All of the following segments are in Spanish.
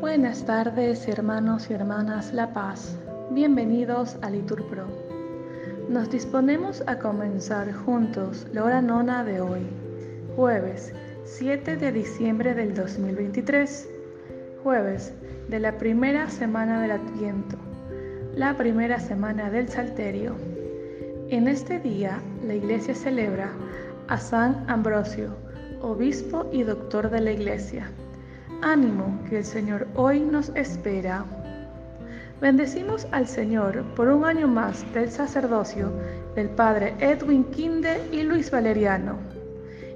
Buenas tardes, hermanos y hermanas La Paz. Bienvenidos a Litur Pro. Nos disponemos a comenzar juntos la hora nona de hoy, jueves 7 de diciembre del 2023, jueves de la primera semana del Adviento, la primera semana del Salterio. En este día la Iglesia celebra a San Ambrosio, obispo y doctor de la Iglesia. Ánimo que el Señor hoy nos espera. Bendecimos al Señor por un año más del sacerdocio del Padre Edwin Quinde y Luis Valeriano.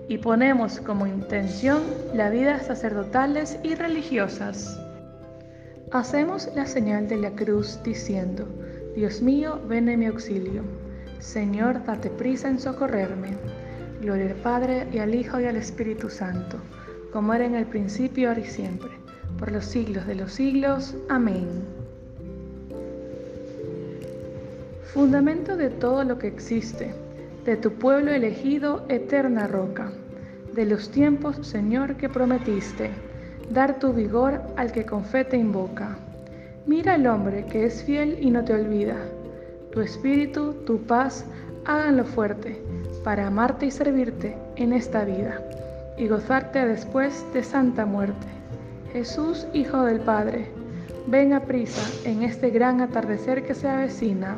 Y ponemos como intención la vida sacerdotales y religiosas. Hacemos la señal de la cruz diciendo, Dios mío, ven en mi auxilio. Señor, date prisa en socorrerme. Gloria al Padre y al Hijo y al Espíritu Santo como era en el principio, ahora y siempre, por los siglos de los siglos. Amén. Fundamento de todo lo que existe, de tu pueblo elegido, eterna roca, de los tiempos, Señor, que prometiste, dar tu vigor al que con fe te invoca. Mira al hombre que es fiel y no te olvida. Tu espíritu, tu paz, háganlo fuerte, para amarte y servirte en esta vida y gozarte después de santa muerte. Jesús, Hijo del Padre, ven a prisa en este gran atardecer que se avecina.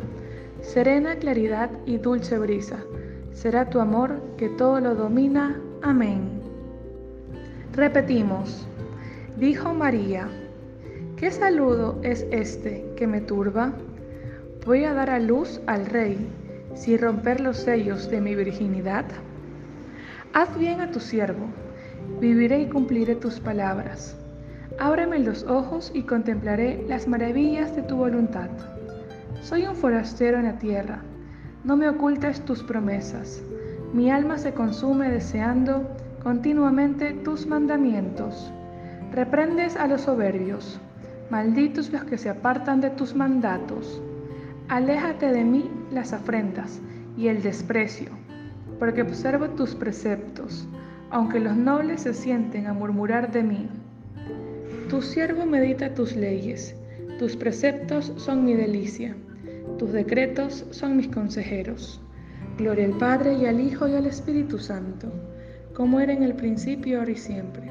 Serena claridad y dulce brisa, será tu amor que todo lo domina. Amén. Repetimos, dijo María, ¿qué saludo es este que me turba? Voy a dar a luz al Rey, sin romper los sellos de mi virginidad. Haz bien a tu siervo, viviré y cumpliré tus palabras. Ábreme los ojos y contemplaré las maravillas de tu voluntad. Soy un forastero en la tierra, no me ocultes tus promesas. Mi alma se consume deseando continuamente tus mandamientos. Reprendes a los soberbios, malditos los que se apartan de tus mandatos. Aléjate de mí las afrentas y el desprecio porque observo tus preceptos, aunque los nobles se sienten a murmurar de mí. Tu siervo medita tus leyes, tus preceptos son mi delicia, tus decretos son mis consejeros. Gloria al Padre y al Hijo y al Espíritu Santo, como era en el principio, ahora y siempre,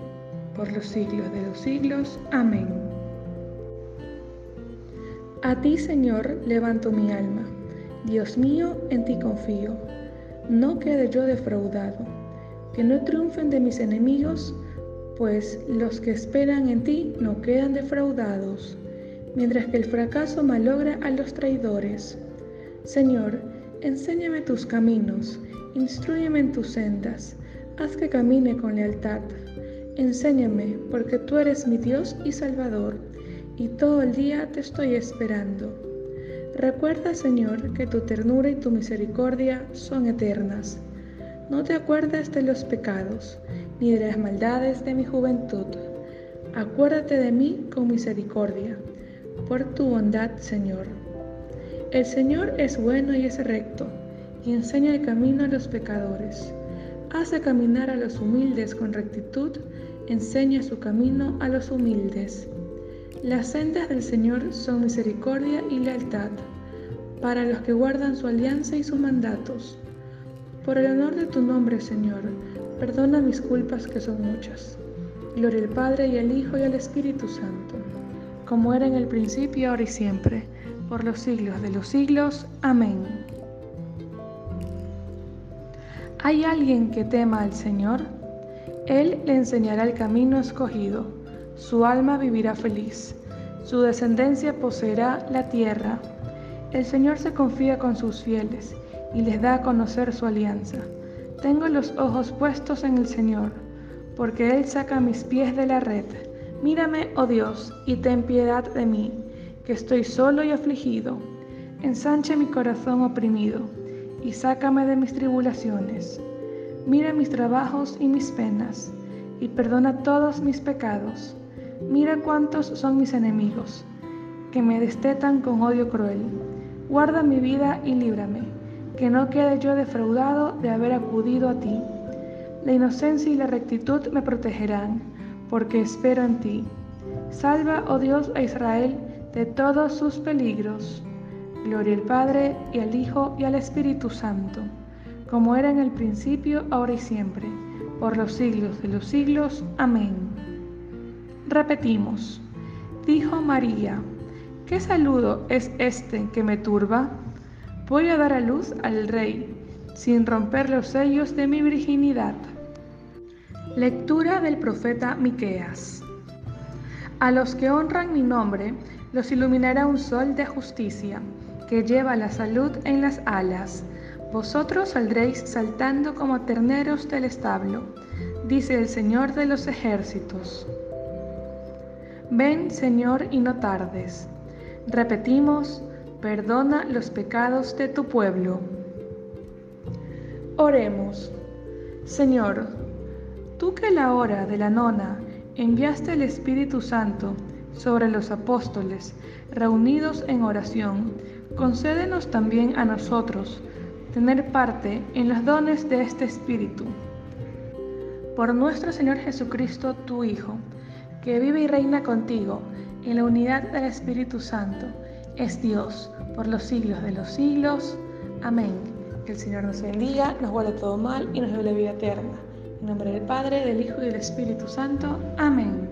por los siglos de los siglos. Amén. A ti, Señor, levanto mi alma. Dios mío, en ti confío no quede yo defraudado, que no triunfen de mis enemigos, pues los que esperan en ti no quedan defraudados, mientras que el fracaso malogra a los traidores. Señor, enséñame tus caminos, instruyeme en tus sendas, haz que camine con lealtad. Enséñame, porque tú eres mi Dios y Salvador, y todo el día te estoy esperando. Recuerda, Señor, que tu ternura y tu misericordia son eternas. No te acuerdes de los pecados, ni de las maldades de mi juventud. Acuérdate de mí con misericordia, por tu bondad, Señor. El Señor es bueno y es recto, y enseña el camino a los pecadores. Hace caminar a los humildes con rectitud, enseña su camino a los humildes. Las sendas del Señor son misericordia y lealtad para los que guardan su alianza y sus mandatos. Por el honor de tu nombre, Señor, perdona mis culpas que son muchas. Gloria al Padre y al Hijo y al Espíritu Santo, como era en el principio, ahora y siempre, por los siglos de los siglos. Amén. ¿Hay alguien que tema al Señor? Él le enseñará el camino escogido, su alma vivirá feliz, su descendencia poseerá la tierra el Señor se confía con sus fieles y les da a conocer su alianza. Tengo los ojos puestos en el Señor, porque Él saca mis pies de la red. Mírame, oh Dios, y ten piedad de mí, que estoy solo y afligido. Ensanche mi corazón oprimido, y sácame de mis tribulaciones. Mira mis trabajos y mis penas, y perdona todos mis pecados. Mira cuántos son mis enemigos que me destetan con odio cruel. Guarda mi vida y líbrame, que no quede yo defraudado de haber acudido a ti. La inocencia y la rectitud me protegerán, porque espero en ti. Salva, oh Dios, a Israel de todos sus peligros. Gloria al Padre, y al Hijo, y al Espíritu Santo, como era en el principio, ahora y siempre, por los siglos de los siglos. Amén. Repetimos, dijo María, ¿qué saludo es este que me turba? Voy a dar a luz al Rey, sin romper los sellos de mi virginidad. Lectura del profeta Miqueas. A los que honran mi nombre, los iluminará un sol de justicia, que lleva la salud en las alas. Vosotros saldréis saltando como terneros del establo, dice el Señor de los ejércitos. Ven, Señor, y no tardes. Repetimos, perdona los pecados de tu pueblo. Oremos. Señor, tú que la hora de la nona enviaste el Espíritu Santo sobre los apóstoles reunidos en oración, concédenos también a nosotros tener parte en los dones de este Espíritu. Por nuestro Señor Jesucristo, tu Hijo, que vive y reina contigo en la unidad del Espíritu Santo, es Dios por los siglos de los siglos. Amén. Que el Señor nos bendiga, nos guarde todo mal y nos dé la vida eterna. En nombre del Padre, del Hijo y del Espíritu Santo. Amén.